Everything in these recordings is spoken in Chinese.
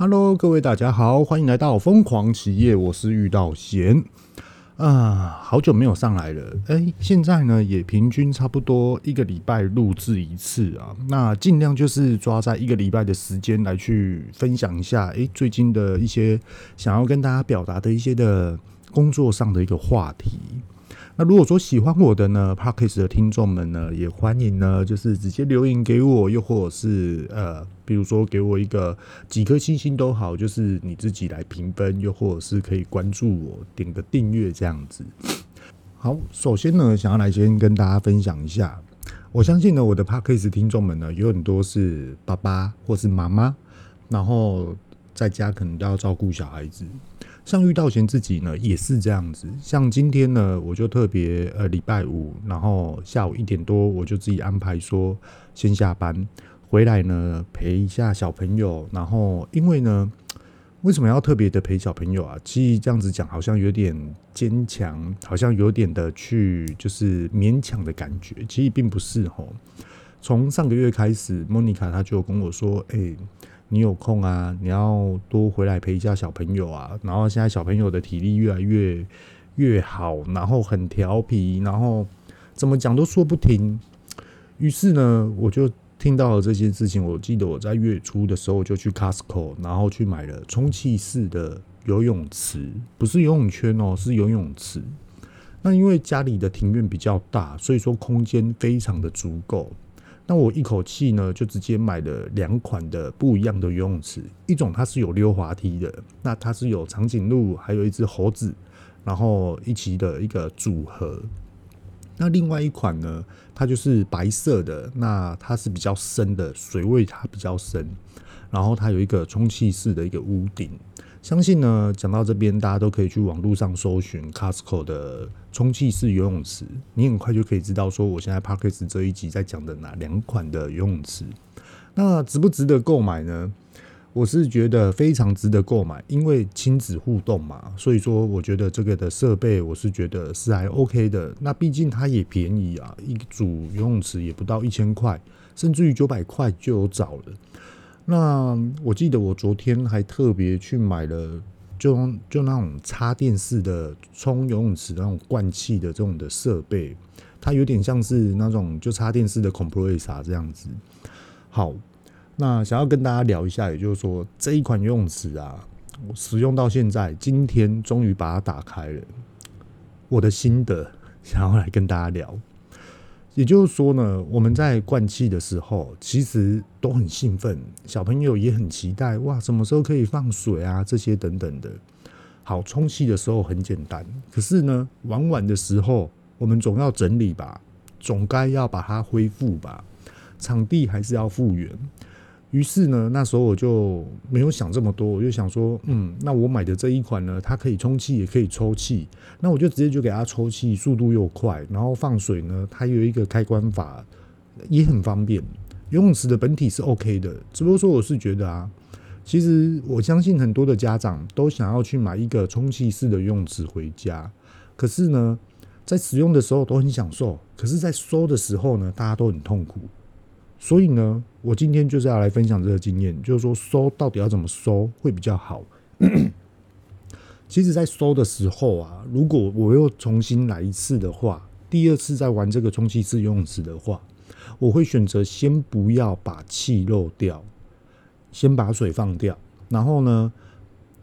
Hello，各位大家好，欢迎来到疯狂企业，我是遇到贤。啊，好久没有上来了，哎，现在呢也平均差不多一个礼拜录制一次啊，那尽量就是抓在一个礼拜的时间来去分享一下，哎，最近的一些想要跟大家表达的一些的工作上的一个话题。那如果说喜欢我的呢，Parkes 的听众们呢，也欢迎呢，就是直接留言给我，又或者是呃，比如说给我一个几颗星星都好，就是你自己来评分，又或者是可以关注我，点个订阅这样子。好，首先呢，想要来先跟大家分享一下，我相信呢，我的 Parkes 听众们呢，有很多是爸爸或是妈妈，然后在家可能都要照顾小孩子。像遇到贤自己呢，也是这样子。像今天呢，我就特别呃礼拜五，然后下午一点多，我就自己安排说先下班回来呢陪一下小朋友。然后因为呢，为什么要特别的陪小朋友啊？其实这样子讲好像有点坚强，好像有点的去就是勉强的感觉。其实并不是吼。从上个月开始，莫妮卡她就跟我说：“哎、”你有空啊？你要多回来陪一下小朋友啊。然后现在小朋友的体力越来越越好，然后很调皮，然后怎么讲都说不停。于是呢，我就听到了这件事情。我记得我在月初的时候就去 Costco，然后去买了充气式的游泳池，不是游泳圈哦，是游泳池。那因为家里的庭院比较大，所以说空间非常的足够。那我一口气呢，就直接买了两款的不一样的游泳池，一种它是有溜滑梯的，那它是有长颈鹿，还有一只猴子，然后一起的一个组合。那另外一款呢，它就是白色的，那它是比较深的，水位它比较深，然后它有一个充气式的一个屋顶。相信呢，讲到这边，大家都可以去网络上搜寻 Costco 的充气式游泳池，你很快就可以知道说，我现在 Podcast 这一集在讲的哪两款的游泳池。那值不值得购买呢？我是觉得非常值得购买，因为亲子互动嘛，所以说我觉得这个的设备我是觉得是还 OK 的。那毕竟它也便宜啊，一组游泳池也不到一千块，甚至于九百块就有找了。那我记得我昨天还特别去买了就，就那种插电式的冲游泳池那种灌气的这种的设备，它有点像是那种就插电式的 compressor 这样子。好，那想要跟大家聊一下，也就是说这一款游泳池啊，我使用到现在，今天终于把它打开了，我的心得 想要来跟大家聊。也就是说呢，我们在灌气的时候，其实都很兴奋，小朋友也很期待，哇，什么时候可以放水啊？这些等等的。好，充气的时候很简单，可是呢，玩完的时候，我们总要整理吧，总该要把它恢复吧，场地还是要复原。于是呢，那时候我就没有想这么多，我就想说，嗯，那我买的这一款呢，它可以充气也可以抽气，那我就直接就给它抽气，速度又快，然后放水呢，它有一个开关阀，也很方便。游泳池的本体是 OK 的，只不过说我是觉得啊，其实我相信很多的家长都想要去买一个充气式的游泳池回家，可是呢，在使用的时候都很享受，可是在收的时候呢，大家都很痛苦。所以呢，我今天就是要来分享这个经验，就是说收到底要怎么收会比较好。其实，在收的时候啊，如果我又重新来一次的话，第二次再玩这个充气式游泳池的话，我会选择先不要把气漏掉，先把水放掉，然后呢，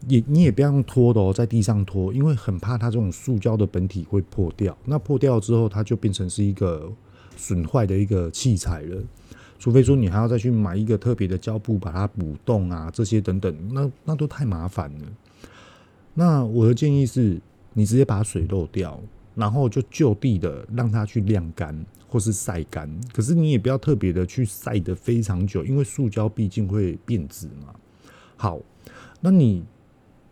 也你也不要用拖的哦，在地上拖，因为很怕它这种塑胶的本体会破掉。那破掉之后，它就变成是一个损坏的一个器材了。除非说你还要再去买一个特别的胶布把它补洞啊，这些等等，那那都太麻烦了。那我的建议是，你直接把水漏掉，然后就就地的让它去晾干或是晒干。可是你也不要特别的去晒得非常久，因为塑胶毕竟会变质嘛。好，那你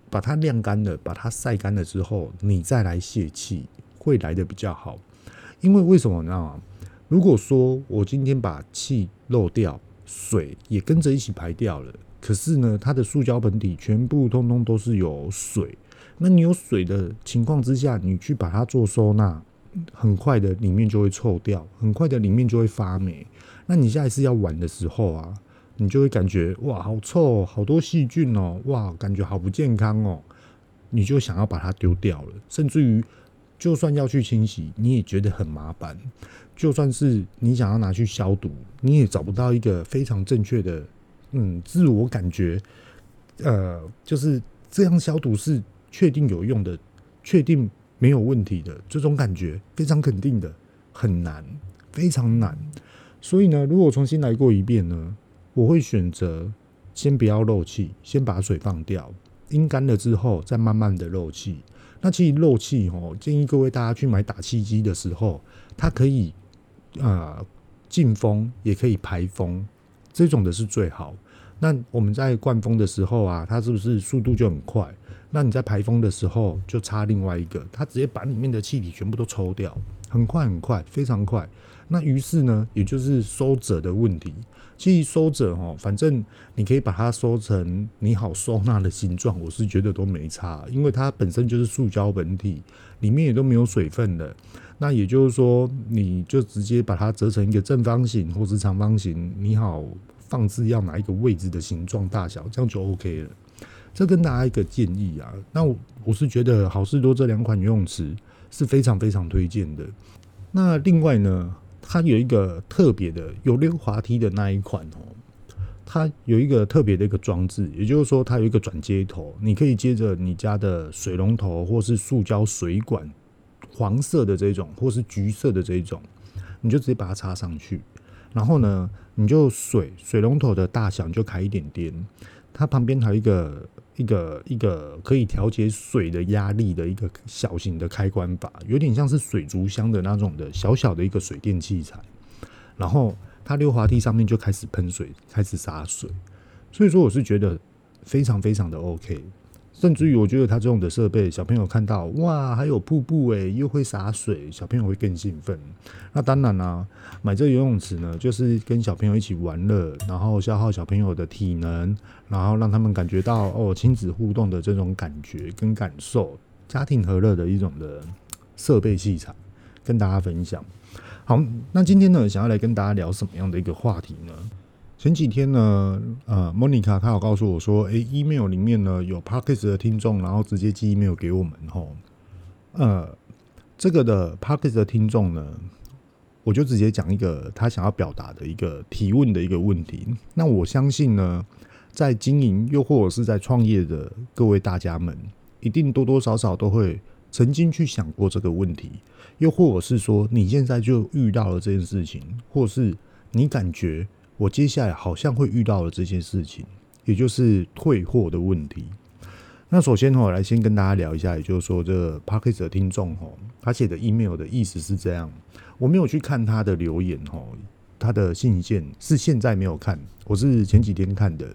把它晾干了，把它晒干了之后，你再来泄气，会来得比较好。因为为什么呢？如果说我今天把气漏掉，水也跟着一起排掉了，可是呢，它的塑胶本体全部通通都是有水。那你有水的情况之下，你去把它做收纳，很快的里面就会臭掉，很快的里面就会发霉。那你下一次要玩的时候啊，你就会感觉哇，好臭，好多细菌哦，哇，感觉好不健康哦，你就想要把它丢掉了。甚至于，就算要去清洗，你也觉得很麻烦。就算是你想要拿去消毒，你也找不到一个非常正确的，嗯，自我感觉，呃，就是这样消毒是确定有用的，确定没有问题的这种感觉，非常肯定的，很难，非常难。所以呢，如果重新来过一遍呢，我会选择先不要漏气，先把水放掉，阴干了之后再慢慢的漏气。那其实漏气哦，建议各位大家去买打气机的时候，它可以呃进风，也可以排风，这种的是最好。那我们在灌风的时候啊，它是不是速度就很快？那你在排风的时候就差另外一个，它直接把里面的气体全部都抽掉，很快很快，非常快。那于是呢，也就是收褶的问题。其实收褶哈，反正你可以把它收成你好收纳的形状，我是觉得都没差，因为它本身就是塑胶本体，里面也都没有水分的。那也就是说，你就直接把它折成一个正方形或是长方形，你好放置要哪一个位置的形状大小，这样就 OK 了。这跟大家一个建议啊，那我我是觉得好事多这两款游泳池是非常非常推荐的。那另外呢，它有一个特别的有溜滑梯的那一款哦，它有一个特别的一个装置，也就是说它有一个转接头，你可以接着你家的水龙头或是塑胶水管，黄色的这种或是橘色的这种，你就直接把它插上去，然后呢，你就水水龙头的大小你就开一点点，它旁边还有一个。一个一个可以调节水的压力的一个小型的开关阀，有点像是水族箱的那种的小小的一个水电器材，然后它溜滑梯上面就开始喷水，开始洒水，所以说我是觉得非常非常的 OK。甚至于，我觉得他这种的设备，小朋友看到哇，还有瀑布诶，又会洒水，小朋友会更兴奋。那当然啦、买这个游泳池呢，就是跟小朋友一起玩乐，然后消耗小朋友的体能，然后让他们感觉到哦，亲子互动的这种感觉跟感受，家庭和乐的一种的设备器材，跟大家分享。好，那今天呢，想要来跟大家聊什么样的一个话题呢？前几天呢，呃，莫妮卡她有告诉我说，诶、email 里面呢有 Podcast 的听众，然后直接寄 email 给我们吼，呃，这个的 Podcast 的听众呢，我就直接讲一个他想要表达的一个提问的一个问题。那我相信呢，在经营又或者是在创业的各位大家们，一定多多少少都会曾经去想过这个问题，又或者是说你现在就遇到了这件事情，或是你感觉。我接下来好像会遇到的这件事情，也就是退货的问题。那首先我来先跟大家聊一下，也就是说，这个 Podcast 的听众，他写的 email 的意思是这样。我没有去看他的留言，他的信件是现在没有看，我是前几天看的。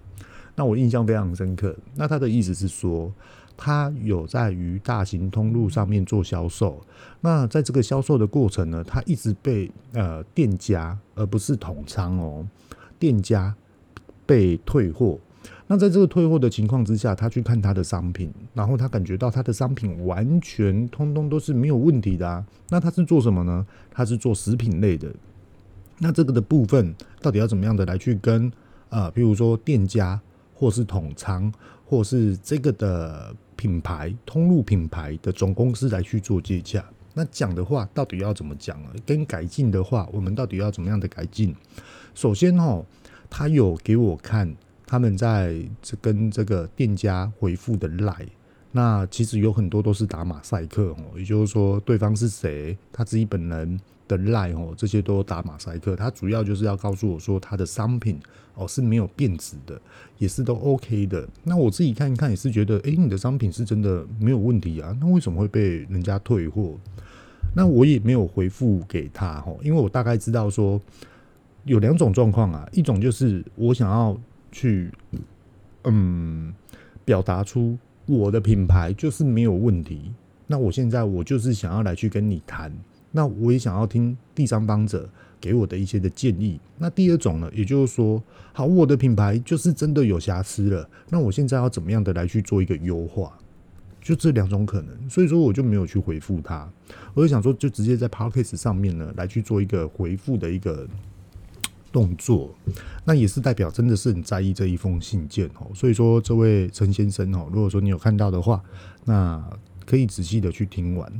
那我印象非常深刻。那他的意思是说，他有在于大型通路上面做销售。那在这个销售的过程呢，他一直被呃店家，而不是统仓哦。店家被退货，那在这个退货的情况之下，他去看他的商品，然后他感觉到他的商品完全通通都是没有问题的啊。那他是做什么呢？他是做食品类的。那这个的部分到底要怎么样的来去跟呃，比如说店家，或是统仓，或是这个的品牌通路品牌的总公司来去做接洽？那讲的话到底要怎么讲啊？跟改进的话，我们到底要怎么样的改进？首先哦，他有给我看他们在这跟这个店家回复的赖那其实有很多都是打马赛克哦，也就是说对方是谁，他自己本人的赖哦，这些都打马赛克。他主要就是要告诉我说他的商品哦是没有变质的，也是都 OK 的。那我自己看一看也是觉得，诶，你的商品是真的没有问题啊，那为什么会被人家退货？那我也没有回复给他哦，因为我大概知道说。有两种状况啊，一种就是我想要去，嗯，表达出我的品牌就是没有问题。那我现在我就是想要来去跟你谈，那我也想要听第三方者给我的一些的建议。那第二种呢，也就是说，好，我的品牌就是真的有瑕疵了，那我现在要怎么样的来去做一个优化？就这两种可能，所以说我就没有去回复他，我就想说，就直接在 Podcast 上面呢来去做一个回复的一个。动作，那也是代表真的是很在意这一封信件哦。所以说，这位陈先生哦，如果说你有看到的话，那可以仔细的去听完。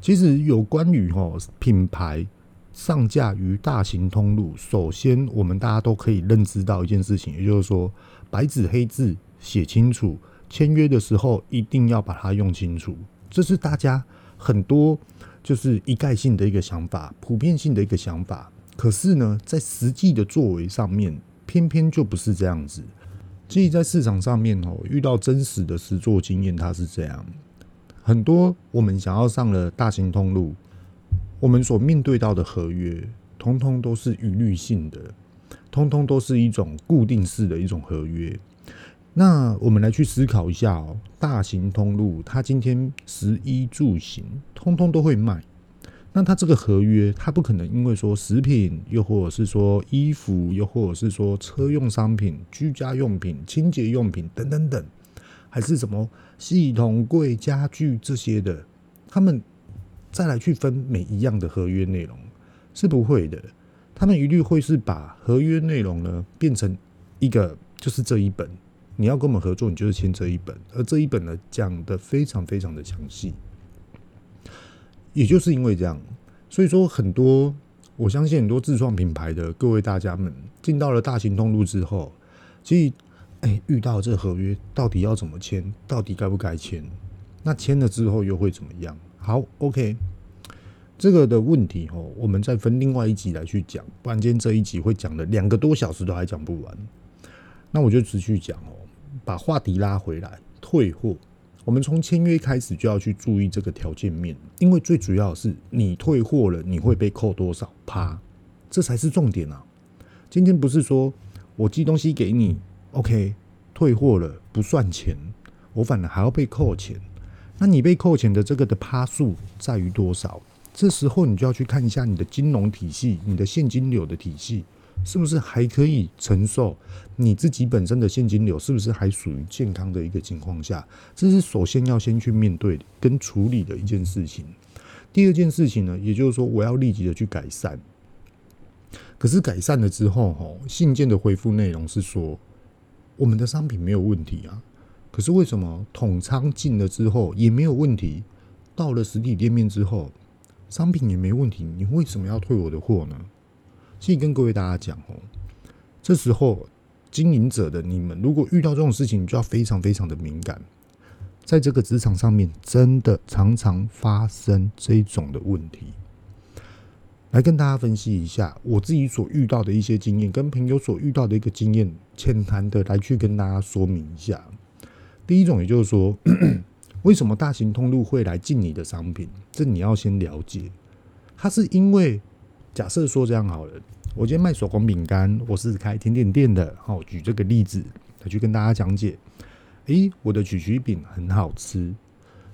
其实有关于哦品牌上架于大型通路，首先我们大家都可以认知到一件事情，也就是说白纸黑字写清楚，签约的时候一定要把它用清楚，这是大家很多就是一概性的一个想法，普遍性的一个想法。可是呢，在实际的作为上面，偏偏就不是这样子。其实，在市场上面哦，遇到真实的实作经验，它是这样。很多我们想要上了大型通路，我们所面对到的合约，通通都是一律性的，通通都是一种固定式的一种合约。那我们来去思考一下哦，大型通路它今天食衣住行，通通都会卖。那他这个合约，他不可能因为说食品，又或者是说衣服，又或者是说车用商品、居家用品、清洁用品等等等，还是什么系统柜、家具这些的，他们再来去分每一样的合约内容是不会的。他们一律会是把合约内容呢变成一个，就是这一本，你要跟我们合作，你就是签这一本，而这一本呢讲得非常非常的详细。也就是因为这样，所以说很多，我相信很多自创品牌的各位大家们进到了大型通路之后，其实，哎，遇到这合约到底要怎么签，到底该不该签？那签了之后又会怎么样？好，OK，这个的问题哦，我们再分另外一集来去讲，不然今天这一集会讲了两个多小时都还讲不完。那我就持续讲哦，把话题拉回来，退货。我们从签约开始就要去注意这个条件面，因为最主要的是你退货了，你会被扣多少趴，这才是重点啊！今天不是说我寄东西给你，OK，退货了不算钱，我反而还要被扣钱。那你被扣钱的这个的趴数在于多少？这时候你就要去看一下你的金融体系，你的现金流的体系。是不是还可以承受？你自己本身的现金流是不是还属于健康的一个情况下？这是首先要先去面对跟处理的一件事情。第二件事情呢，也就是说我要立即的去改善。可是改善了之后，吼，信件的回复内容是说我们的商品没有问题啊。可是为什么统仓进了之后也没有问题？到了实体店面之后，商品也没问题，你为什么要退我的货呢？所以跟各位大家讲哦，这时候经营者的你们，如果遇到这种事情，你就要非常非常的敏感。在这个职场上面，真的常常发生这种的问题。来跟大家分析一下我自己所遇到的一些经验，跟朋友所遇到的一个经验，浅谈的来去跟大家说明一下。第一种，也就是说，为什么大型通路会来进你的商品？这你要先了解，它是因为。假设说这样好了，我今天卖手工饼干，我是开甜点店的。好，举这个例子来去跟大家讲解。诶，我的曲曲饼很好吃，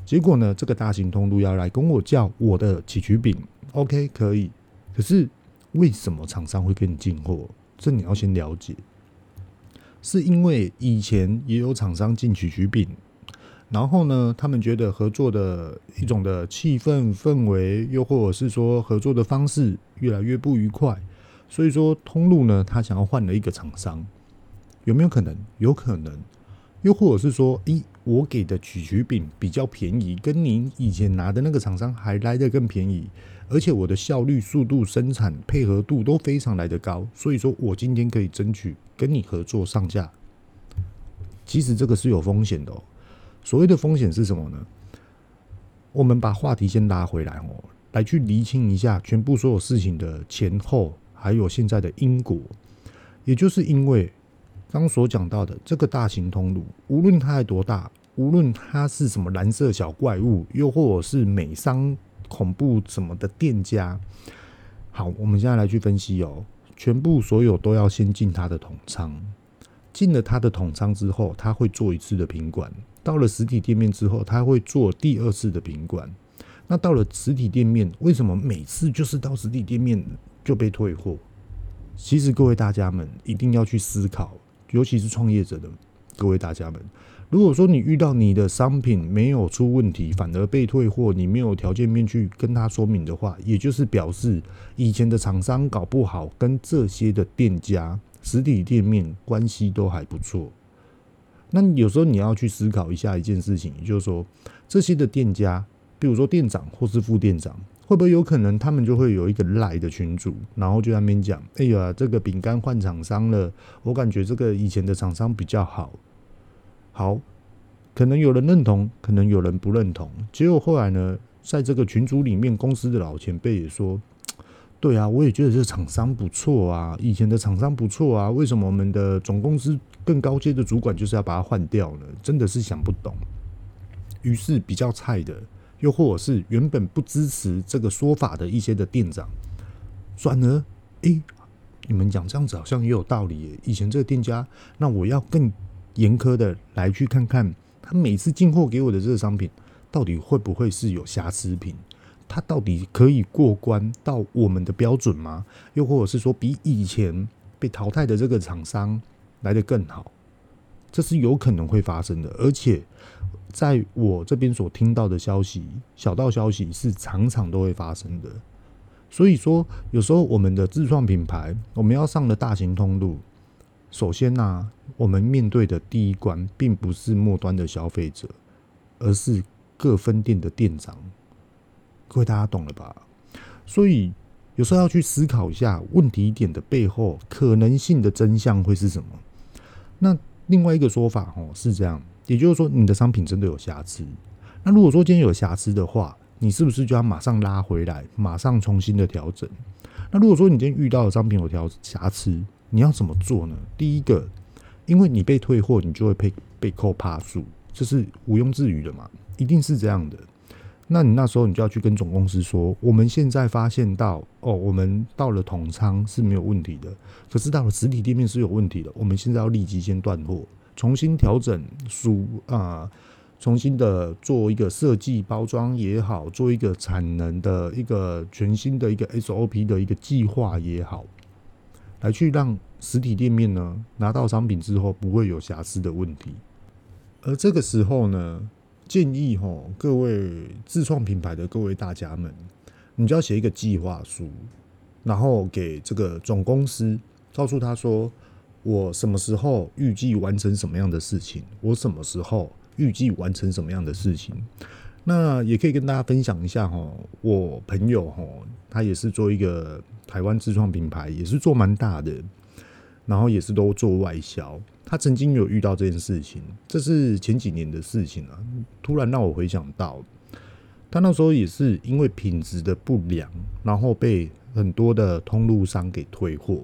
结果呢，这个大型通路要来跟我叫我的曲曲饼，OK 可以。可是为什么厂商会跟你进货？这你要先了解，是因为以前也有厂商进曲曲饼。然后呢，他们觉得合作的一种的气氛氛围，又或者是说合作的方式越来越不愉快，所以说通路呢，他想要换了一个厂商，有。没有。可能？有。可能。又或者是说，咦，我给的曲曲饼比较便宜，跟您以前拿的那个厂商还来得更便宜，而且我的效率、速度、生产配合度都非常来得高，所以说我今天可以争取跟你合作上架。其实这个是有。风险的哦。所谓的风险是什么呢？我们把话题先拉回来哦，来去厘清一下全部所有事情的前后，还有现在的因果。也就是因为刚所讲到的这个大型通路，无论它有多大，无论它是什么蓝色小怪物，又或者是美商恐怖什么的店家，好，我们现在来去分析哦，全部所有都要先进它的统仓，进了它的统仓之后，它会做一次的品管。到了实体店面之后，他会做第二次的品管。那到了实体店面，为什么每次就是到实体店面就被退货？其实各位大家们一定要去思考，尤其是创业者的各位大家们，如果说你遇到你的商品没有出问题，反而被退货，你没有条件面去跟他说明的话，也就是表示以前的厂商搞不好跟这些的店家实体店面关系都还不错。那有时候你要去思考一下一件事情，就是说这些的店家，比如说店长或是副店长。会不会有可能他们就会有一个赖的群主，然后就在那边讲：“哎呀，这个饼干换厂商了，我感觉这个以前的厂商比较好。”好，可能有人认同，可能有人不认同。结果后来呢，在这个群组里面，公司的老前辈也说：“对啊，我也觉得这个厂商不错啊，以前的厂商不错啊，为什么我们的总公司更高阶的主管就是要把它换掉呢？真的是想不懂。”于是比较菜的。又或者是原本不支持这个说法的一些的店长，转而，诶、你们讲这样子好像也有道理。以前这个店家，那我要更严苛的来去看看，他每次进货给我的这个商品，到底会不会是有瑕疵品？他到底可以过关到我们的标准吗？又或者是说，比以前被淘汰的这个厂商来得更好？这是有可能会发生的，而且。在我这边所听到的消息，小道消息是常常都会发生的。所以说，有时候我们的自创品牌，我们要上的大型通路，首先呢、我们面对的第一关，并不是末端的消费者，而是各分店的店长。各位大家懂了吧？所以有时候要去思考一下问题点的背后可能性的真相会是什么。那另外一个说法哦，是这样。也就是说，你的商品真的有瑕疵。那如果说今天有瑕疵的话，你是不是就要马上拉回来，马上重新的调整？那如果说你今天遇到的商品有条瑕疵，你要怎么做呢？第一个，因为你被退货，你就会被被扣趴数，这是毋庸置疑的嘛，一定是这样的。那你那时候你就要去跟总公司说，我们现在发现到哦，我们到了统仓是没有问题的，可是到了实体店面是有问题的，我们现在要立即先断货。重新调整属啊，重新的做一个设计包装也好，做一个产能的一个全新的一个 SOP 的一个计划也好，来去让实体店面呢拿到商品之后不会有瑕疵的问题。而这个时候呢，建议吼各位自创品牌的各位大家们，你就要写一个计划书，然后给这个总公司，告诉他说。我什么时候预计完成什么样的事情？我什么时候预计完成什么样的事情？那也可以跟大家分享一下哈。我朋友哈，他也是做一个台湾自创品牌，也是做蛮大的，然后也是都做外销。他曾经有遇到这件事情，这是前几年的事情啊。突然让我回想到，他那时候也是因为品质的不良，然后被很多的通路商给退货。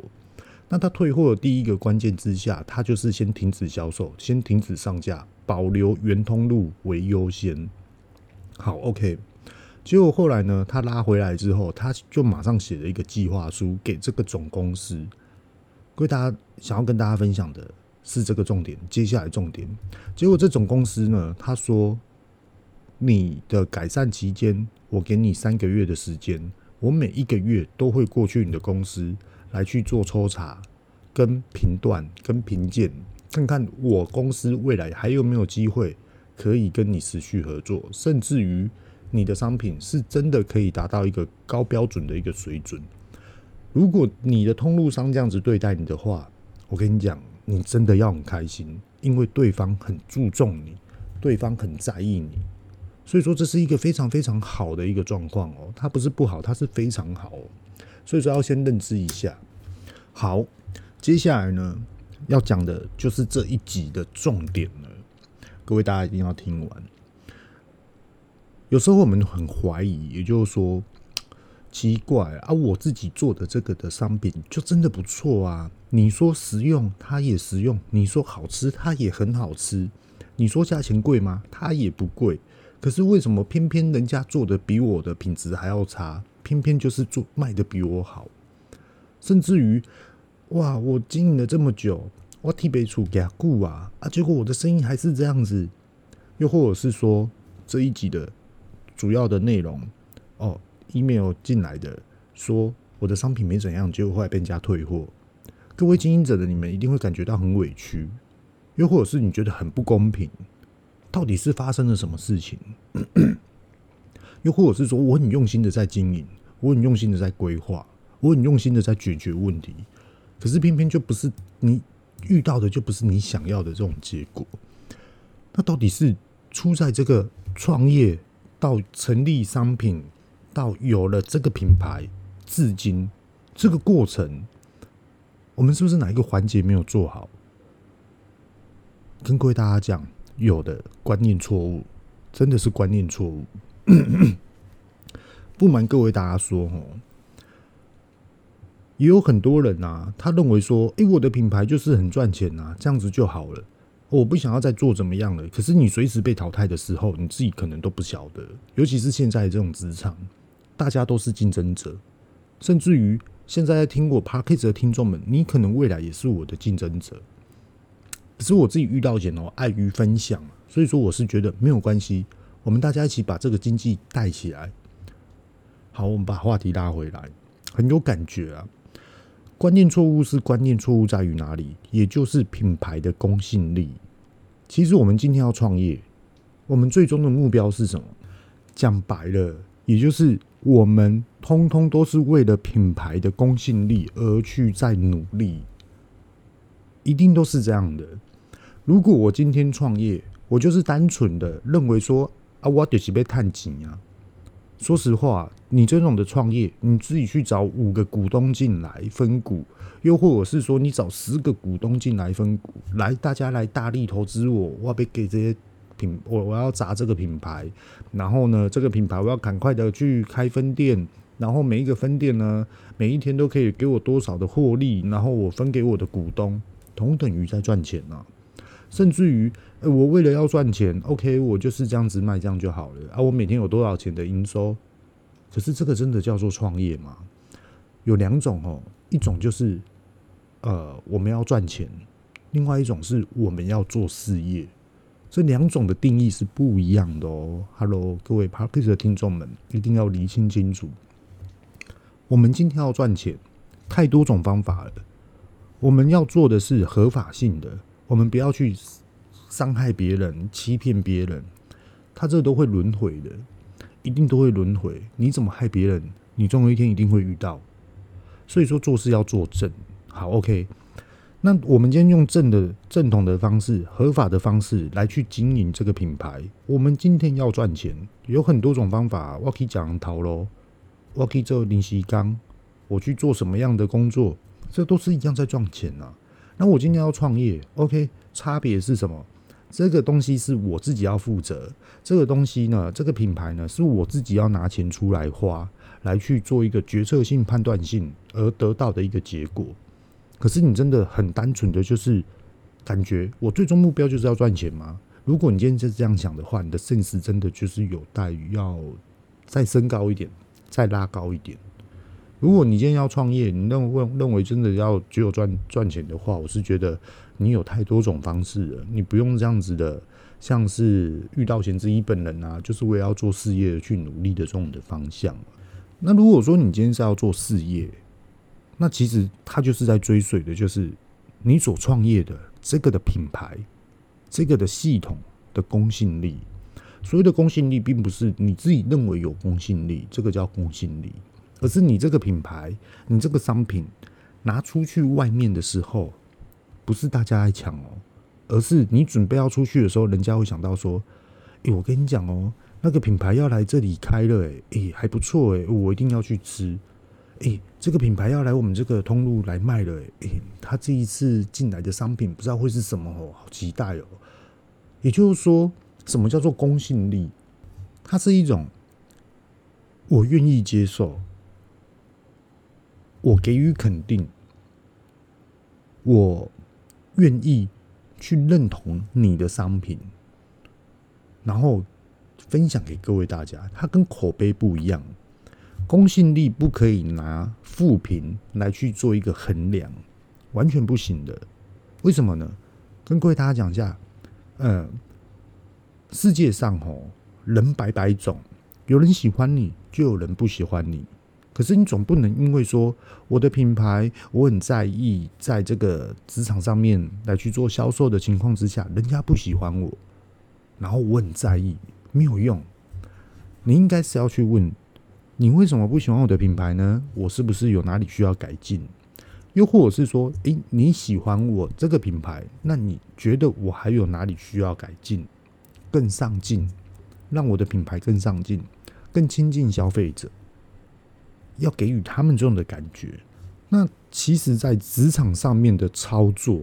那他退货的第一个关键之下，他就是先停止销售，先停止上架，保留原通路为优先。好，OK。结果后来呢，他拉回来之后，他就马上写了一个计划书给这个总公司。各位大家想要跟大家分享的是这个重点，接下来重点。结果这总公司呢，他说：“你的改善期间，我给你三个月的时间，我每一个月都会过去你的公司。”来去做抽查、跟评断、跟评鉴，看看我公司未来还有没有机会可以跟你持续合作，甚至于你的商品是真的可以达到一个高标准的一个水准。如果你的通路商这样子对待你的话，我跟你讲，你真的要很开心，因为对方很注重你，对方很在意你，所以说这是一个非常非常好的一个状况哦，它不是不好，它是非常好哦。所以说要先认知一下。好，接下来呢，要讲的就是这一集的重点了。各位大家一定要听完。有时候我们很怀疑，也就是说，奇怪啊，我自己做的这个的商品就真的不错啊。你说实用，它也实用；你说好吃，它也很好吃；你说价钱贵吗？它也不贵。可是为什么偏偏人家做的比我的品质还要差？偏偏就是做卖的比我好，甚至于，哇！我经营了这么久，我替别处给他顾啊啊！结果我的生意还是这样子，又或者是说这一集的主要的内容哦，email 进来的说我的商品没怎样，结果后来被人家退货。各位经营者的你们一定会感觉到很委屈，又或者是你觉得很不公平，到底是发生了什么事情？又或者是说，我很用心的在经营，我很用心的在规划，我很用心的在解决问题，可是偏偏就不是你遇到的，就不是你想要的这种结果。那到底是出在这个创业到成立商品，到有了这个品牌，至今这个过程，我们是不是哪一个环节没有做好？跟各位大家讲，有的观念错误，真的是观念错误。不瞒各位大家说，哦，也有很多人啊，他认为说，诶，我的品牌就是很赚钱啊，这样子就好了，我不想要再做怎么样了。可是你随时被淘汰的时候，你自己可能都不晓得。尤其是现在这种职场，大家都是竞争者，甚至于现在在听我 Podcast 的听众们，你可能未来也是我的竞争者。可是我自己遇到一点哦，碍于分享，所以说我是觉得没有关系。我们大家一起把这个经济带起来。好，我们把话题拉回来，很有感觉啊。观念错误是观念错误在于哪里？也就是品牌的公信力。其实我们今天要创业，我们最终的目标是什么？讲白了，也就是我们通通都是为了品牌的公信力而去在努力，一定都是这样的。如果我今天创业，我就是单纯的认为说。啊，我就是被探紧啊！说实话，你这种的创业，你自己去找五个股东进来分股，又或者是说你找十个股东进来分股，来大家来大力投资我，我要给这些品，我我要砸这个品牌，然后呢，这个品牌我要赶快的去开分店，然后每一个分店呢，每一天都可以给我多少的获利，然后我分给我的股东，同等于在赚钱啊，甚至于。呃，我为了要赚钱，OK，我就是这样子卖，这样就好了啊。我每天有多少钱的营收？可是这个真的叫做创业吗？有两种哦，一种就是呃我们要赚钱，另外一种是我们要做事业。这两种的定义是不一样的哦。Hello，各位 Podcast 的听众们，一定要理清清楚。我们今天要赚钱，太多种方法了。我们要做的是合法性的，我们不要去。伤害别人、欺骗别人，他这都会轮回的，一定都会轮回。你怎么害别人，你总有一天一定会遇到。所以说做事要做正。好，OK。那我们今天用正的、正统的方式、合法的方式来去经营这个品牌。我们今天要赚钱，有很多种方法。我可以讲逃喽，我可以做临时工，我去做什么样的工作，这都是一样在赚钱呐。那我今天要创业，OK，差别是什么？这个东西是我自己要负责，这个东西呢，这个品牌呢，是我自己要拿钱出来花，来去做一个决策性、判断性而得到的一个结果。可是你真的很单纯的就是感觉，我最终目标就是要赚钱吗？如果你今天是这样想的话，你的现实真的就是有待于要再升高一点，再拉高一点。如果你今天要创业，你认为认为真的要只有赚赚钱的话，我是觉得。你有太多种方式了，你不用这样子的，像是遇到贤之一本人啊，就是为了要做事业去努力的这种的方向。那如果说你今天是要做事业，那其实他就是在追随的，就是你所创业的这个的品牌，这个的系统的公信力。所谓的公信力，并不是你自己认为有公信力，这个叫公信力，而是你这个品牌，你这个商品拿出去外面的时候。不是大家来抢哦，而是你准备要出去的时候，人家会想到说：“诶，我跟你讲哦，那个品牌要来这里开了，诶，诶，还不错，诶，我一定要去吃。诶，这个品牌要来我们这个通路来卖了，诶，他这一次进来的商品不知道会是什么哦，好期待哦。也就是说，什么叫做公信力？它是一种我愿意接受，我给予肯定，我。愿意去认同你的商品，然后分享给各位大家。它跟口碑不一样，公信力不可以拿负评来去做一个衡量，完全不行的。为什么呢？跟各位大家讲一下，嗯，世界上吼人百百种，有人喜欢你，就有人不喜欢你。可是你总不能因为说我的品牌我很在意，在这个职场上面来去做销售的情况之下，人家不喜欢我，然后我很在意，没有用。你应该是要去问，你为什么不喜欢我的品牌呢？我是不是有哪里需要改进？又或者是说，诶，你喜欢我这个品牌，那你觉得我还有哪里需要改进、更上进，让我的品牌更上进、更亲近消费者？要给予他们这种的感觉，那其实，在职场上面的操作，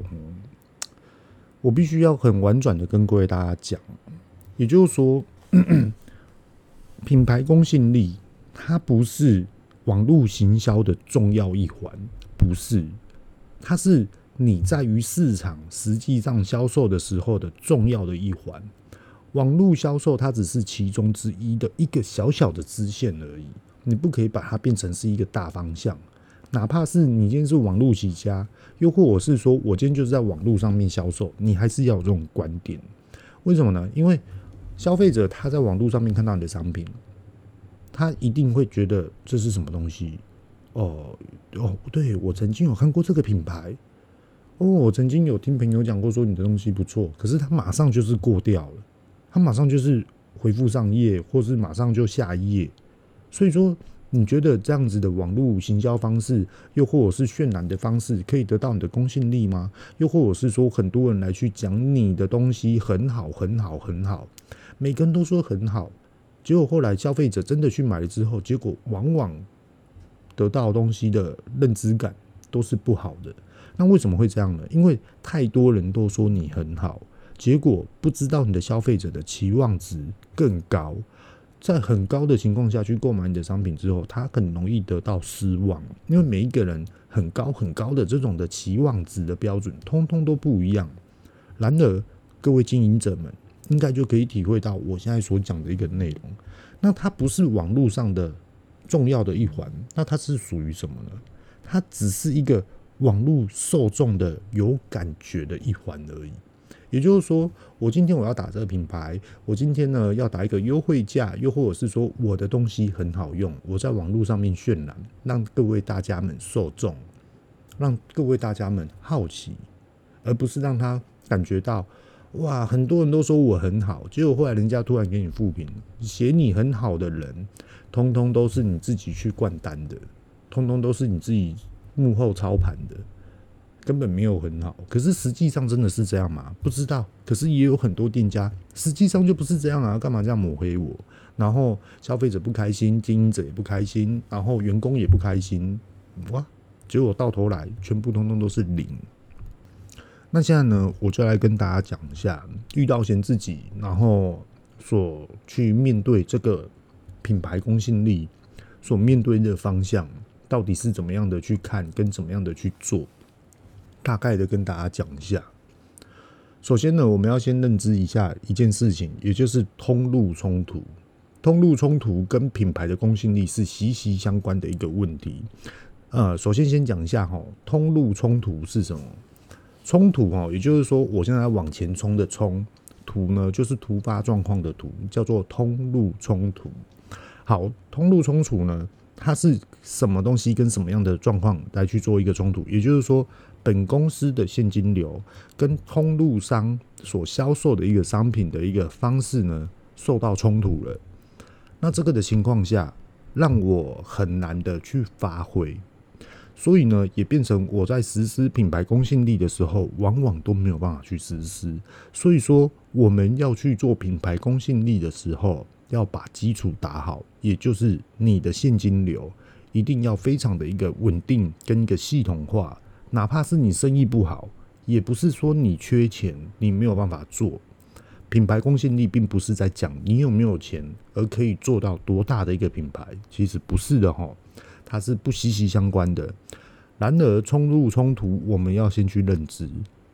我必须要很婉转的跟各位大家讲，也就是说，品牌公信力它不是网络行销的重要一环，不是，它是你在于市场实际上销售的时候的重要的一环。网络销售它只是其中之一的一个小小的支线而已。你不可以把它变成是一个大方向，哪怕是你今天是网络起家，又或者是说我今天就是在网络上面销售，你还是要有这种观点。为什么呢？因为消费者他在网络上面看到你的商品，他一定会觉得这是什么东西？哦哦，对，我曾经有看过这个品牌，哦，我曾经有听朋友讲过说你的东西不错，可是他马上就是过掉了，他马上就是回复上页，或是马上就下一页。所以说，你觉得这样子的网络行销方式，又或者是渲染的方式，可以得到你的公信力吗？又或者是说，很多人来去讲你的东西很好、很好、很好，每个人都说很好，结果后来消费者真的去买了之后，结果往往得到东西的认知感都是不好的。那为什么会这样呢？因为太多人都说你很好，结果不知道你的消费者的期望值更高。在很高的情况下去购买你的商品之后，他很容易得到失望，因为每一个人很高很高的这种的期望值的标准，通通都不一样。然而，各位经营者们应该就可以体会到我现在所讲的一个内容。那它不是网络上的重要的一环，那它是属于什么呢？它只是一个网络受众的有感觉的一环而已。也就是说，我今天我要打这个品牌，我今天呢要打一个优惠价，又或者是说我的东西很好用，我在网络上面渲染，让各位大家们受众，让各位大家们好奇，而不是让他感觉到哇，很多人都说我很好，结果后来人家突然给你复评，写你很好的人，通通都是你自己去灌单的，通通都是你自己幕后操盘的。根本没有很好，可是实际上真的是这样吗？不知道。可是也有很多店家，实际上就不是这样啊！干嘛这样抹黑我？然后消费者不开心，经营者也不开心，然后员工也不开心，哇！结果到头来，全部通通都是零。那现在呢，我就来跟大家讲一下，遇到贤自己，然后所去面对这个品牌公信力，所面对的方向到底是怎么样的去看，跟怎么样的去做。大概的跟大家讲一下。首先呢，我们要先认知一下一件事情，也就是通路冲突。通路冲突跟品牌的公信力是息息相关的一个问题。呃，首先先讲一下哈，通路冲突是什么？冲突哦，也就是说，我现在往前冲的冲，突呢就是突发状况的突，叫做通路冲突。好，通路冲突呢，它是什么东西跟什么样的状况来去做一个冲突？也就是说。本公司的现金流跟通路商所销售的一个商品的一个方式呢，受到冲突了。那这个的情况下，让我很难的去发挥，所以呢，也变成我在实施品牌公信力的时候，往往都没有办法去实施。所以说，我们要去做品牌公信力的时候，要把基础打好，也就是你的现金流一定要非常的一个稳定跟一个系统化。哪怕是你生意不好，也不是说你缺钱，你没有办法做。品牌公信力并不是在讲你有没有钱，而可以做到多大的一个品牌，其实不是的哈，它是不息息相关的。然而，冲入冲突，我们要先去认知，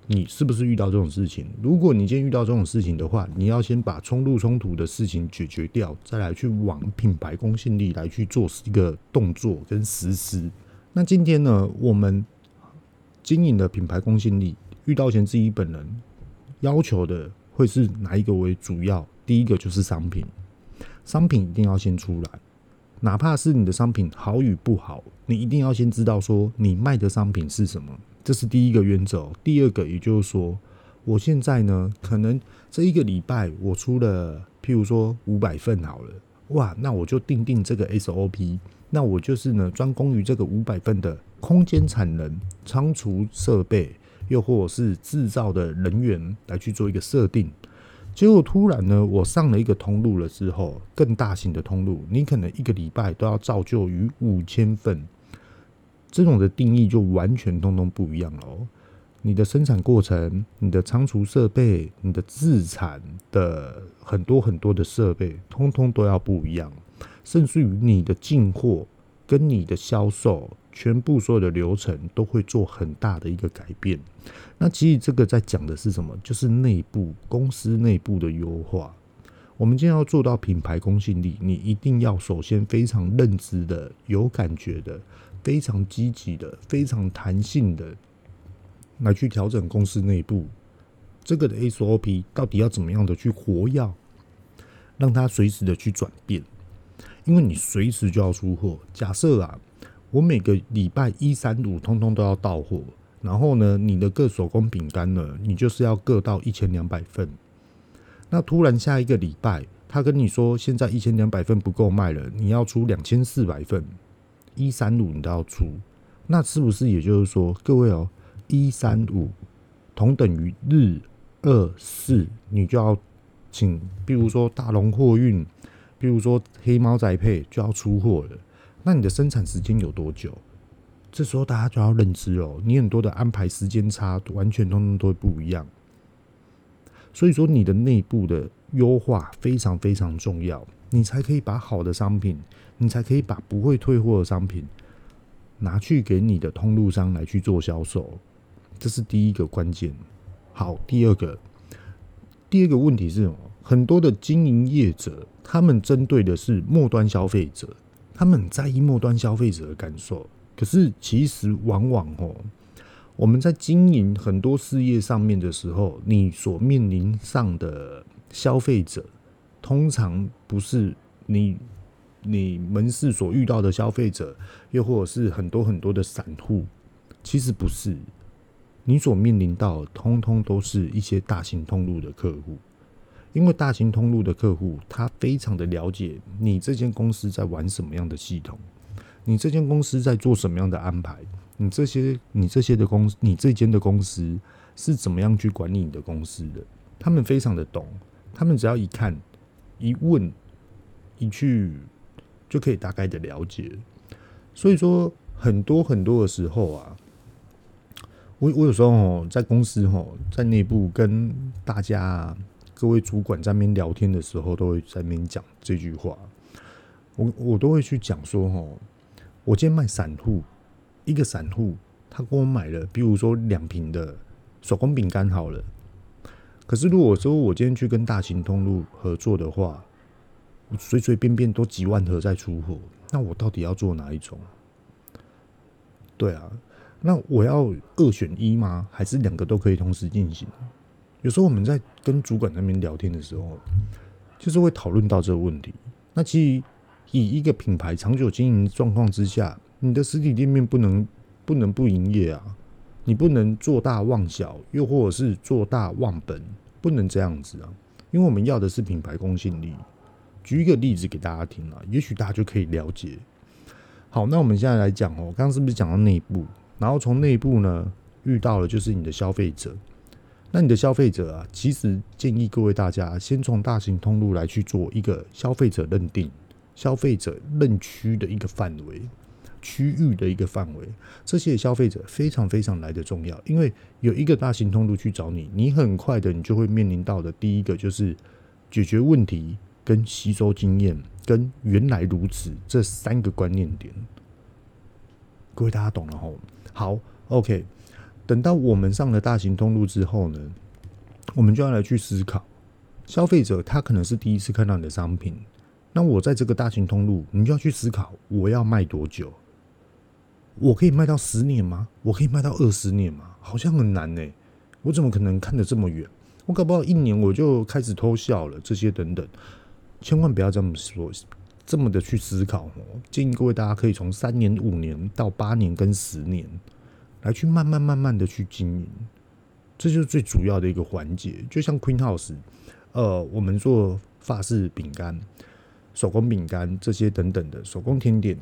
你是不是遇到这种事情？如果你今天遇到这种事情的话，你要先把冲入冲突的事情解决掉，再来去往品牌公信力来去做一个动作跟实施。那今天呢，我们。经营的品牌公信力，遇到前自己本人要求的会是哪一个为主要？第一个就是商品，商品一定要先出来。哪怕是你的商品好与不好，你一定要先知道说你卖的商品是什么，这是第一个原则。第二个，也就是说，我现在呢，可能这一个礼拜我出了，譬如说五百份好了，哇，那我就定定这个 SOP，那我就是呢，专攻于这个五百份的空间产能、仓储设备，又或者是制造的人员来去做一个设定。结果突然呢，我上了一个通路了之后，更大型的通路，你可能一个礼拜都要造就于五千份，这种的定义就完全通通不一样哦。你的生产过程、你的仓储设备、你的自产的很多很多的设备，通通都要不一样，甚至于你的进货跟你的销售。全部所有的流程都会做很大的一个改变。那其实这个在讲的是什么？就是内部公司内部的优化。我们今天要做到品牌公信力，你一定要首先非常认知的、有感觉的、非常积极的、非常弹性的来去调整公司内部这个的 SOP 到底要怎么样的去活跃，让它随时的去转变。因为你随时就要出货。假设啊。我每个礼拜一、三、五，通通都要到货。然后呢，你的各手工饼干呢，你就是要各到一千两百份。那突然下一个礼拜，他跟你说现在一千两百份不够卖了，你要出两千四百份，一、三、五你都要出。那是不是也就是说，各位哦，一、三、五同等于日、二、四，你就要请，比如说大龙货运，比如说黑猫宅配就要出货了。那你的生产时间有多久？这时候大家就要认知哦，你很多的安排时间差，完全通通都不一样。所以说，你的内部的优化非常非常重要，你才可以把好的商品，你才可以把不会退货的商品拿去给你的通路商来去做销售。这是第一个关键。好，第二个，第二个问题是什么？很多的经营业者，他们针对的是末端消费者。他们很在意末端消费者的感受，可是其实往往哦，我们在经营很多事业上面的时候，你所面临上的消费者，通常不是你你门市所遇到的消费者，又或者是很多很多的散户，其实不是，你所面临到通通都是一些大型通路的客户。因为大型通路的客户，他非常的了解你这间公司在玩什么样的系统，你这间公司在做什么样的安排，你这些你这些的公司，你这间的公司是怎么样去管理你的公司的，他们非常的懂，他们只要一看、一问、一去，就可以大概的了解。所以说，很多很多的时候啊，我我有时候哦，在公司哦，在内部跟大家。各位主管在那边聊天的时候，都会在那边讲这句话。我我都会去讲说，哦，我今天卖散户，一个散户他给我买了，比如说两瓶的手工饼干好了。可是如果说我今天去跟大型通路合作的话，随随便便都几万盒在出货，那我到底要做哪一种？对啊，那我要二选一吗？还是两个都可以同时进行？有时候我们在跟主管那边聊天的时候，就是会讨论到这个问题。那其实以一个品牌长久经营状况之下，你的实体店面不能不能不营业啊，你不能做大忘小，又或者是做大忘本，不能这样子啊。因为我们要的是品牌公信力。举一个例子给大家听啊，也许大家就可以了解。好，那我们现在来讲哦，刚刚是不是讲到内部？然后从内部呢，遇到了就是你的消费者。那你的消费者啊，其实建议各位大家先从大型通路来去做一个消费者认定、消费者认区的一个范围、区域的一个范围，这些消费者非常非常来的重要，因为有一个大型通路去找你，你很快的你就会面临到的第一个就是解决问题、跟吸收经验、跟原来如此这三个观念点。各位大家懂了吼？好，OK。等到我们上了大型通路之后呢，我们就要来去思考，消费者他可能是第一次看到你的商品，那我在这个大型通路，你就要去思考，我要卖多久？我可以卖到十年吗？我可以卖到二十年吗？好像很难呢。我怎么可能看得这么远？我搞不好一年我就开始偷笑了，这些等等，千万不要这么说，这么的去思考哦，建议各位大家可以从三年、五年到八年跟十年来去慢慢、慢慢的去经营，这就是最主要的一个环节。就像 Queen House，呃，我们做法式饼干、手工饼干这些等等的手工甜点。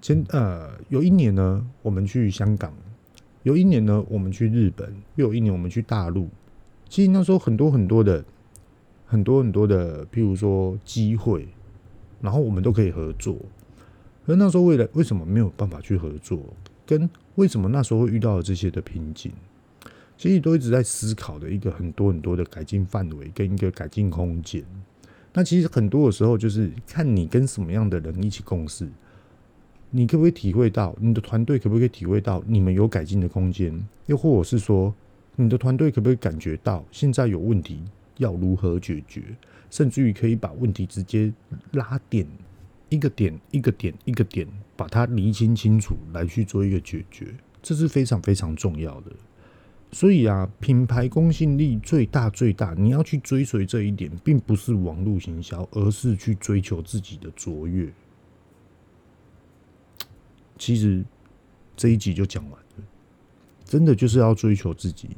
前呃，有一年呢，我们去香港；有一年呢，我们去日本；又有一年我们去大陆。其实那时候很多很多的、很多很多的，譬如说机会。然后我们都可以合作，而那时候为了为什么没有办法去合作，跟为什么那时候会遇到了这些的瓶颈，其实都一直在思考的一个很多很多的改进范围跟一个改进空间。那其实很多的时候就是看你跟什么样的人一起共事，你可不可以体会到你的团队可不可以体会到你们有改进的空间，又或者是说你的团队可不可以感觉到现在有问题要如何解决？甚至于可以把问题直接拉点，一个点一个点一个点，把它厘清清楚，来去做一个解决，这是非常非常重要的。所以啊，品牌公信力最大最大，你要去追随这一点，并不是网络行销，而是去追求自己的卓越。其实这一集就讲完了，真的就是要追求自己，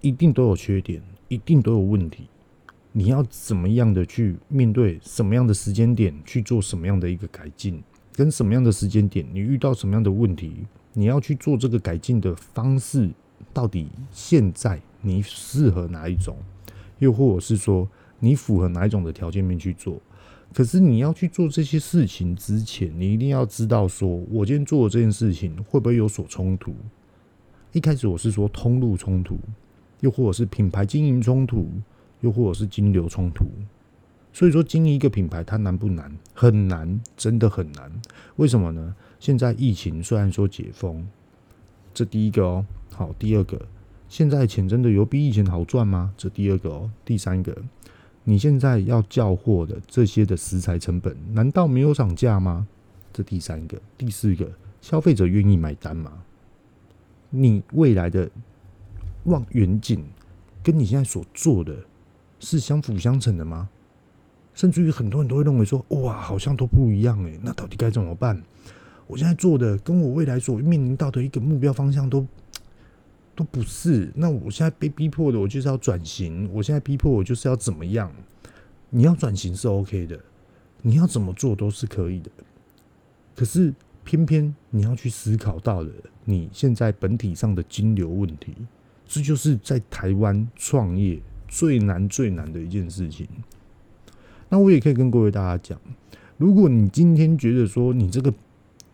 一定都有缺点，一定都有问题。你要怎么样的去面对什么样的时间点去做什么样的一个改进，跟什么样的时间点你遇到什么样的问题，你要去做这个改进的方式，到底现在你适合哪一种，又或者是说你符合哪一种的条件面去做？可是你要去做这些事情之前，你一定要知道说，我今天做的这件事情会不会有所冲突？一开始我是说通路冲突，又或者是品牌经营冲突。又或者是金流冲突，所以说经营一个品牌它难不难？很难，真的很难。为什么呢？现在疫情虽然说解封，这第一个哦，好，第二个，现在钱真的有比以前好赚吗？这第二个哦，第三个，你现在要叫货的这些的食材成本，难道没有涨价吗？这第三个，第四个，消费者愿意买单吗？你未来的望远景，跟你现在所做的。是相辅相成的吗？甚至于很多人都会认为说，哇，好像都不一样诶。那到底该怎么办？我现在做的跟我未来所面临到的一个目标方向都都不是。那我现在被逼迫的，我就是要转型。我现在逼迫我就是要怎么样？你要转型是 OK 的，你要怎么做都是可以的。可是偏偏你要去思考到了你现在本体上的金流问题，这就是在台湾创业。最难最难的一件事情，那我也可以跟各位大家讲，如果你今天觉得说你这个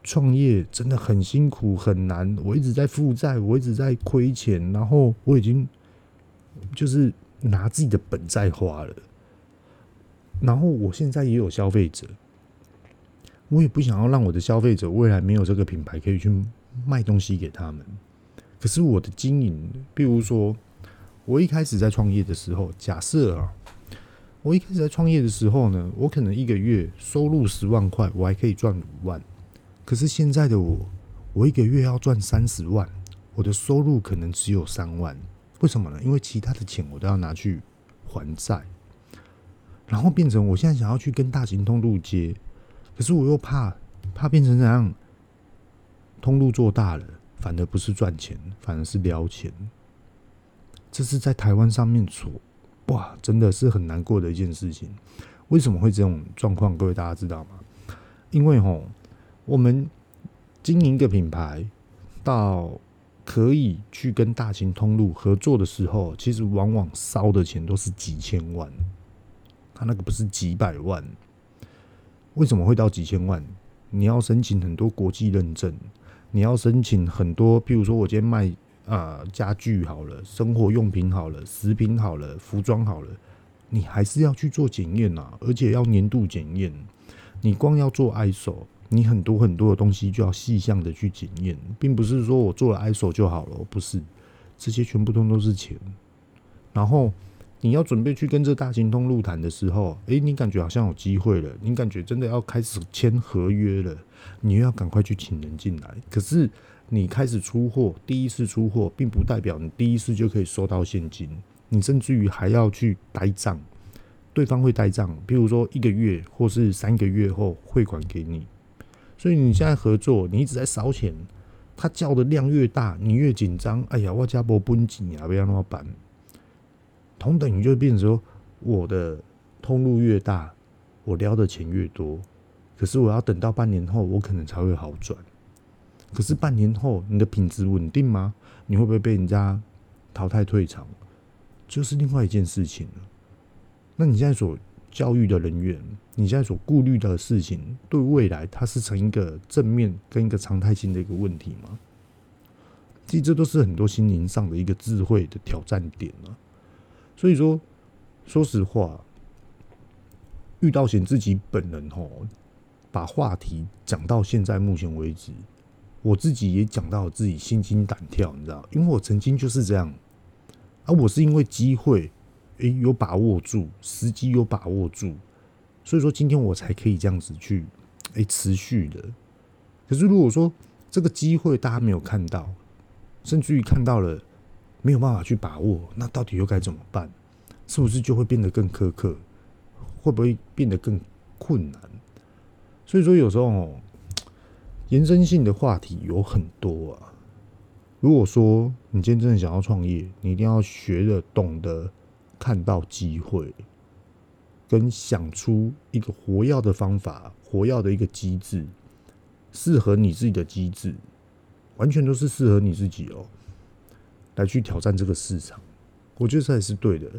创业真的很辛苦很难，我一直在负债，我一直在亏钱，然后我已经就是拿自己的本在花了，然后我现在也有消费者，我也不想要让我的消费者未来没有这个品牌可以去卖东西给他们，可是我的经营，比如说。我一开始在创业的时候，假设啊，我一开始在创业的时候呢，我可能一个月收入十万块，我还可以赚五万。可是现在的我，我一个月要赚三十万，我的收入可能只有三万。为什么呢？因为其他的钱我都要拿去还债，然后变成我现在想要去跟大型通路接，可是我又怕怕变成怎样？通路做大了，反而不是赚钱，反而是撩钱。这是在台湾上面做，哇，真的是很难过的一件事情。为什么会这种状况？各位大家知道吗？因为吼，我们经营一个品牌，到可以去跟大型通路合作的时候，其实往往烧的钱都是几千万，他那个不是几百万。为什么会到几千万？你要申请很多国际认证，你要申请很多，譬如说我今天卖。啊、家具好了，生活用品好了，食品好了，服装好了，你还是要去做检验呐，而且要年度检验。你光要做 ISO，你很多很多的东西就要细项的去检验，并不是说我做了 ISO 就好了，不是，这些全部都都是钱。然后你要准备去跟这大型通路谈的时候，诶，你感觉好像有机会了，你感觉真的要开始签合约了，你又要赶快去请人进来，可是。你开始出货，第一次出货，并不代表你第一次就可以收到现金，你甚至于还要去呆账，对方会呆账，比如说一个月或是三个月后汇款给你。所以你现在合作，你一直在烧钱，他叫的量越大，你越紧张。哎呀，我家不绷紧啊，不要那么办。同等于就变成说，我的通路越大，我撩的钱越多。可是我要等到半年后，我可能才会好转。可是半年后，你的品质稳定吗？你会不会被人家淘汰退场？就是另外一件事情了。那你现在所教育的人员，你现在所顾虑的事情，对未来它是成一个正面跟一个常态性的一个问题吗？其实这都是很多心灵上的一个智慧的挑战点了。所以说，说实话，遇到贤自己本人吼，把话题讲到现在目前为止，我自己也讲到自己心惊胆跳，你知道，因为我曾经就是这样，而我是因为机会，诶，有把握住，时机有把握住，所以说今天我才可以这样子去，诶，持续的。可是如果说这个机会大家没有看到，甚至于看到了。没有办法去把握，那到底又该怎么办？是不是就会变得更苛刻？会不会变得更困难？所以说，有时候延伸性的话题有很多啊。如果说你今天真的想要创业，你一定要学着懂得看到机会，跟想出一个活药的方法，活药的一个机制，适合你自己的机制，完全都是适合你自己哦。来去挑战这个市场，我觉得这也是对的。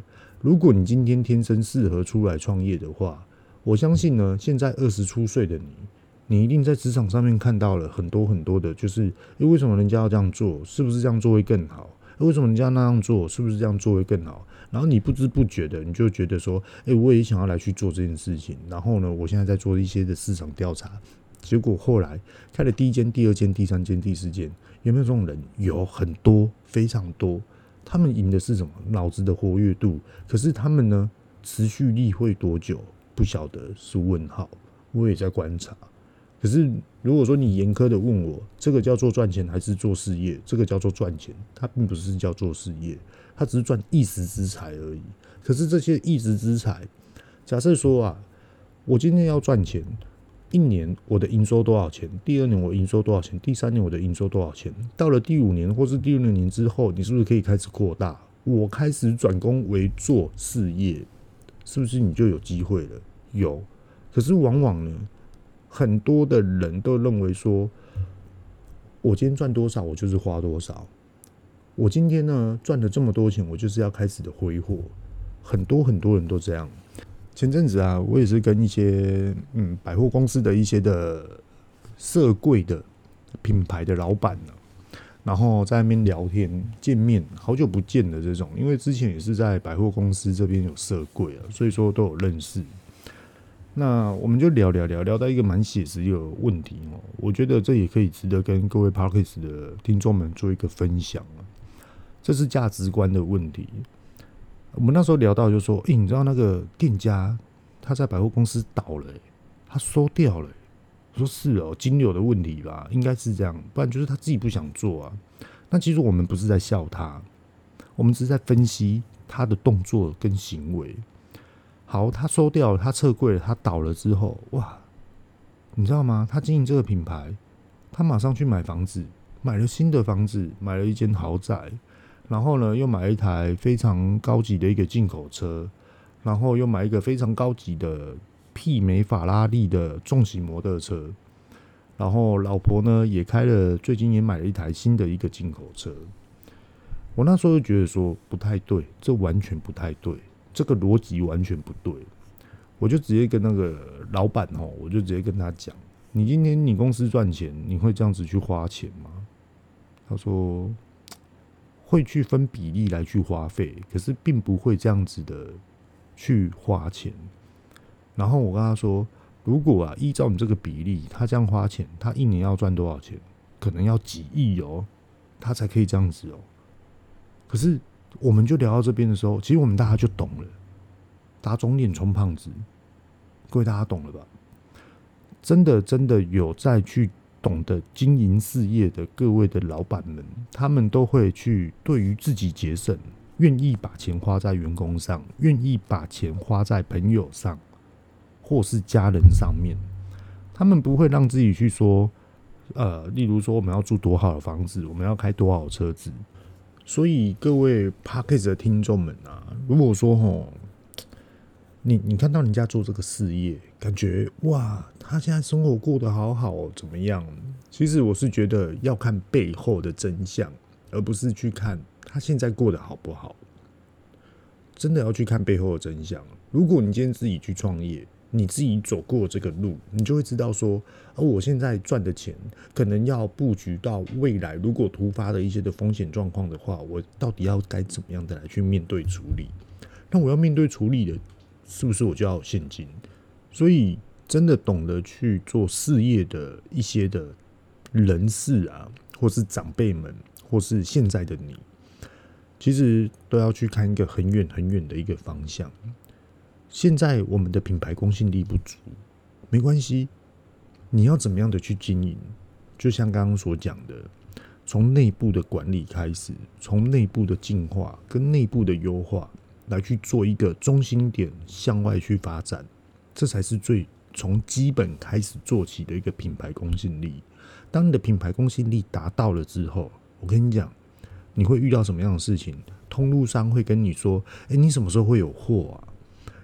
如果你今天天生适合出来创业的话，我相信呢，现在二十出岁的你，你一定在职场上面看到了很多很多的，就是，为什么人家要这样做？是不是这样做会更好？为什么人家那样做？是不是这样做会更好？然后你不知不觉的，你就觉得说，诶，我也想要来去做这件事情。然后呢，我现在在做一些的市场调查。结果后来开了第一间、第二间、第三间、第四间，有没有这种人？有很多，非常多。他们赢的是什么？脑子的活跃度。可是他们呢，持续力会多久？不晓得，是问号。我也在观察。可是如果说你严苛的问我，这个叫做赚钱还是做事业？这个叫做赚钱，它并不是叫做事业，它只是赚一时之财而已。可是这些一时之财，假设说啊，我今天要赚钱。一年我的营收多少钱？第二年我营收多少钱？第三年我的营收多少钱？到了第五年或是第六年之后，你是不是可以开始扩大？我开始转攻为做事业，是不是你就有机会了？有。可是往往呢，很多的人都认为说，我今天赚多少，我就是花多少。我今天呢赚了这么多钱，我就是要开始的挥霍。很多很多人都这样。前阵子啊，我也是跟一些嗯百货公司的一些的设柜的品牌的老板呢，然后在那边聊天见面，好久不见的这种，因为之前也是在百货公司这边有设柜啊，所以说都有认识。那我们就聊聊聊聊到一个蛮写实的问题哦，我觉得这也可以值得跟各位 parkas 的听众们做一个分享啊，这是价值观的问题。我们那时候聊到，就说：“诶，你知道那个店家他在百货公司倒了，他收掉了。”我说：“是哦，金流的问题吧，应该是这样，不然就是他自己不想做啊。”那其实我们不是在笑他，我们只是在分析他的动作跟行为。好，他收掉了，他撤柜了，他倒了之后，哇，你知道吗？他经营这个品牌，他马上去买房子，买了新的房子，买了一间豪宅。然后呢，又买了一台非常高级的一个进口车，然后又买一个非常高级的媲美法拉利的重型摩托车，然后老婆呢也开了，最近也买了一台新的一个进口车。我那时候就觉得说不太对，这完全不太对，这个逻辑完全不对。我就直接跟那个老板哦，我就直接跟他讲：“你今天你公司赚钱，你会这样子去花钱吗？”他说。会去分比例来去花费，可是并不会这样子的去花钱。然后我跟他说，如果啊依照你这个比例，他这样花钱，他一年要赚多少钱？可能要几亿哦，他才可以这样子哦。可是我们就聊到这边的时候，其实我们大家就懂了，打肿脸充胖子，各位大家懂了吧？真的真的有再去。懂得经营事业的各位的老板们，他们都会去对于自己节省，愿意把钱花在员工上，愿意把钱花在朋友上，或是家人上面。他们不会让自己去说，呃，例如说我们要住多好的房子，我们要开多好车子。所以各位 Podcast 的听众们啊，如果说吼，你你看到人家做这个事业，感觉哇，他现在生活过得好好哦，怎么样？其实我是觉得要看背后的真相，而不是去看他现在过得好不好。真的要去看背后的真相。如果你今天自己去创业，你自己走过这个路，你就会知道说，而我现在赚的钱，可能要布局到未来，如果突发的一些的风险状况的话，我到底要该怎么样的来去面对处理？那我要面对处理的，是不是我就要有现金？所以，真的懂得去做事业的一些的人士啊，或是长辈们，或是现在的你，其实都要去看一个很远很远的一个方向。现在我们的品牌公信力不足，没关系。你要怎么样的去经营？就像刚刚所讲的，从内部的管理开始，从内部的进化跟内部的优化来去做一个中心点，向外去发展，这才是最从基本开始做起的一个品牌公信力。当你的品牌公信力达到了之后，我跟你讲，你会遇到什么样的事情？通路商会跟你说：“诶，你什么时候会有货啊？”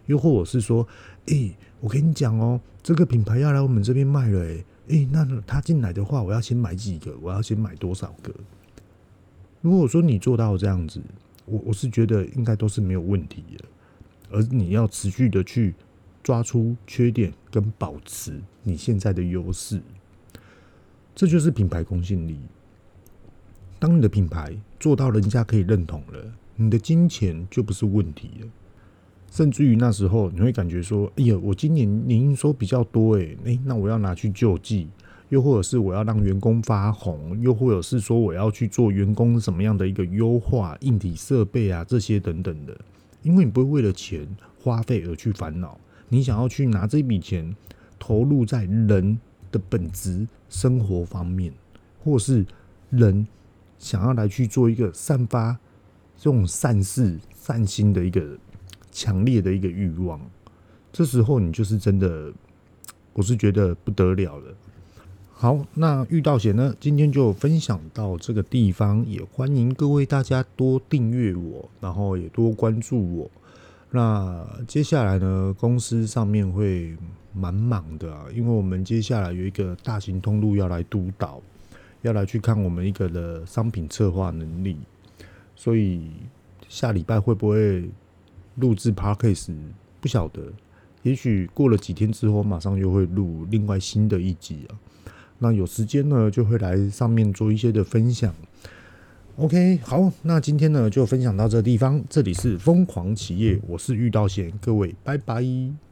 又或者是说，诶、我跟你讲哦，这个品牌要来我们这边卖了，诶，诶，那他进来的话，我要先买几个？我要先买多少个？如果说你做到这样子，我我是觉得应该都是没有问题的。而你要持续的去抓出缺点跟保持你现在的优势，这就是品牌公信力。当你的品牌做到人家可以认同了，你的金钱就不是问题了。甚至于那时候，你会感觉说：“哎呀，我今年年营收比较多，诶，诶，那我要拿去救济，又或者是我要让员工发红，又或者是说我要去做员工什么样的一个优化、硬体设备啊，这些等等的。因为你不会为了钱花费而去烦恼，你想要去拿这笔钱投入在人的本质生活方面，或是人想要来去做一个散发这种善事、善心的一个。”强烈的一个欲望，这时候你就是真的，我是觉得不得了了。好，那遇到险呢，今天就分享到这个地方，也欢迎各位大家多订阅我，然后也多关注我。那接下来呢，公司上面会蛮忙的啊，因为我们接下来有一个大型通路要来督导，要来去看我们一个的商品策划能力，所以下礼拜会不会？录制 Podcast 不晓得，也许过了几天之后，马上又会录另外新的一集啊。那有时间呢，就会来上面做一些的分享。OK，好，那今天呢就分享到这地方。这里是疯狂企业，我是遇到贤，各位拜拜。